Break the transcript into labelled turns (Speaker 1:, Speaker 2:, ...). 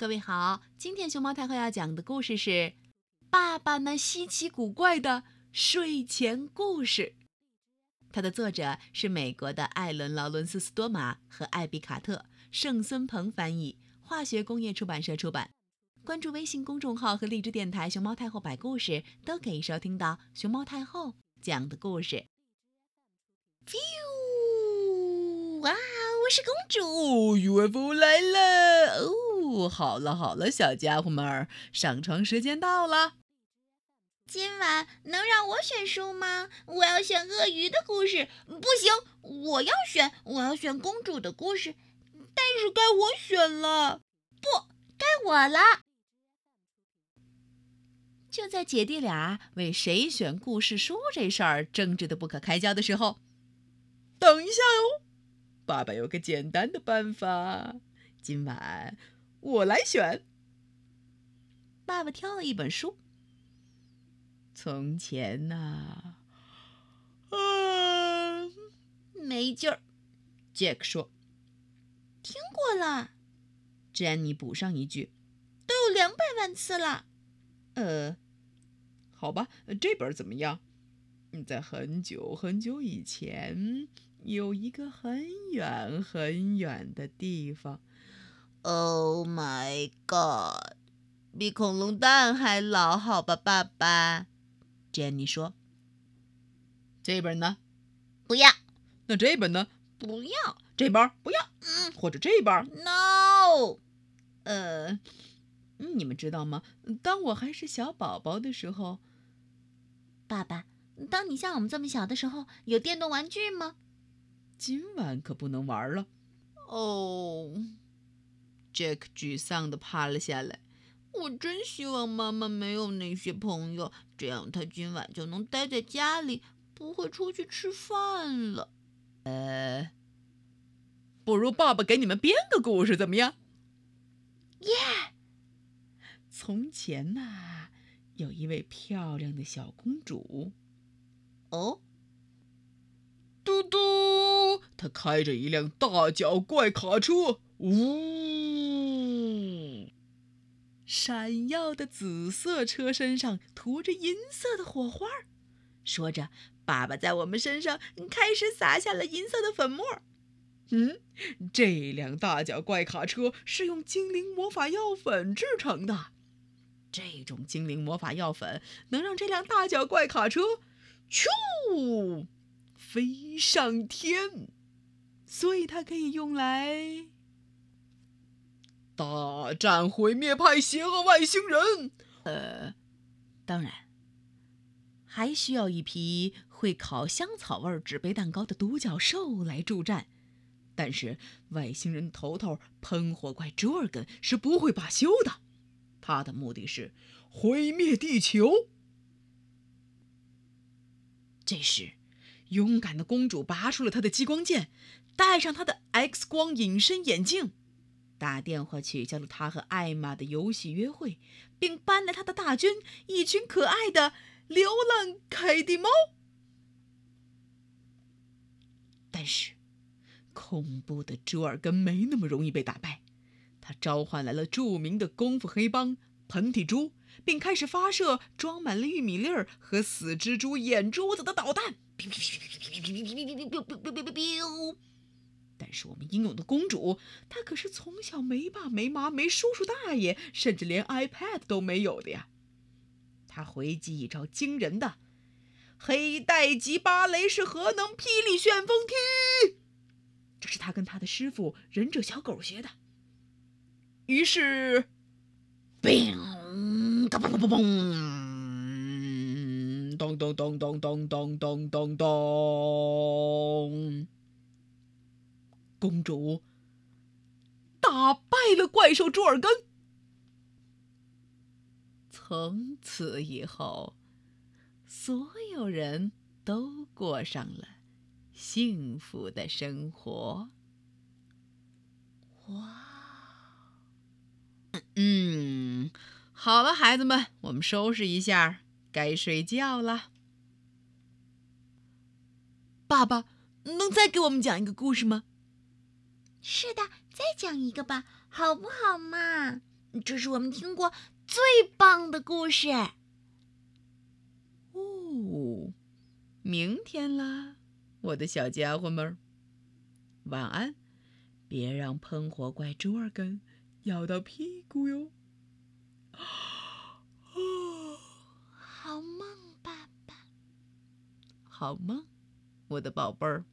Speaker 1: 各位好，今天熊猫太后要讲的故事是《爸爸那稀奇古怪的睡前故事》。它的作者是美国的艾伦·劳伦斯·斯多玛和艾比卡特，盛孙鹏翻译，化学工业出版社出版。关注微信公众号和荔枝电台“熊猫太后摆故事”，都可以收听到熊猫太后讲的故事。哇，我是公主，UFO 来了哦！不好了好了，小家伙们儿，上床时间到了。
Speaker 2: 今晚能让我选书吗？我要选鳄鱼的故事。不行，我要选，我要选公主的故事。但是该我选了，不该我了。
Speaker 1: 就在姐弟俩为谁选故事书这事儿争执的不可开交的时候，等一下哟，爸爸有个简单的办法，今晚。我来选。爸爸挑了一本书。从前呐，啊，没劲儿。杰克说：“
Speaker 2: 听过了。”
Speaker 1: 詹妮补上一句：“
Speaker 2: 都有两百万次了。”
Speaker 1: 呃，好吧，这本怎么样？在很久很久以前，有一个很远很远的地方。
Speaker 2: Oh my god！比恐龙蛋还老，好吧，爸爸
Speaker 1: ？Jenny 说：“这本呢？
Speaker 2: 不要。
Speaker 1: 那这本呢？
Speaker 2: 不要。
Speaker 1: 这本不要。嗯，或者这本
Speaker 2: ？No。
Speaker 1: 呃，你们知道吗？当我还是小宝宝的时候，
Speaker 2: 爸爸，当你像我们这么小的时候，有电动玩具吗？
Speaker 1: 今晚可不能玩了。哦。” Jack 沮丧地趴了下来。
Speaker 2: 我真希望妈妈没有那些朋友，这样她今晚就能待在家里，不会出去吃饭了。
Speaker 1: 呃，不如爸爸给你们编个故事，怎么样？
Speaker 2: 耶！
Speaker 1: 从前呐，有一位漂亮的小公主。
Speaker 2: 哦，
Speaker 1: 嘟嘟，她开着一辆大脚怪卡车。呜！闪耀的紫色车身上涂着银色的火花，说着：“爸爸在我们身上开始撒下了银色的粉末。”嗯，这辆大脚怪卡车是用精灵魔法药粉制成的。这种精灵魔法药粉能让这辆大脚怪卡车咻飞上天，所以它可以用来。大战毁灭派邪恶外星人，呃，当然，还需要一批会烤香草味纸杯蛋糕的独角兽来助战。但是外星人头头喷火怪朱尔根是不会罢休的，他的目的是毁灭地球。这时，勇敢的公主拔出了她的激光剑，戴上她的 X 光隐身眼镜。打电话取消了他和艾玛的游戏约会，并搬来他的大军——一群可爱的流浪凯蒂猫。但是，恐怖的朱尔根没那么容易被打败。他召唤来了著名的功夫黑帮——喷嚏猪，并开始发射装满了玉米粒儿和死蜘蛛眼珠子的导弹。但是我们英勇的公主，她可是从小没爸没妈没叔叔大爷，甚至连 iPad 都没有的呀。她回击一招惊人的黑带级芭蕾式核能霹雳旋风踢，这是她跟她的师傅忍者小狗学的。于是，嘣，嘎嘣嘣嘣嘣，咚咚咚咚咚咚咚咚咚。公主打败了怪兽朱尔根。从此以后，所有人都过上了幸福的生活。哇！嗯，好了，孩子们，我们收拾一下，该睡觉了。爸爸，能再给我们讲一个故事吗？
Speaker 2: 是的，再讲一个吧，好不好嘛？这是我们听过最棒的故事。
Speaker 1: 哦，明天啦，我的小家伙们，晚安！别让喷火怪朱尔根咬到屁股哟。
Speaker 2: 哦，好梦，爸爸。
Speaker 1: 好梦，我的宝贝儿。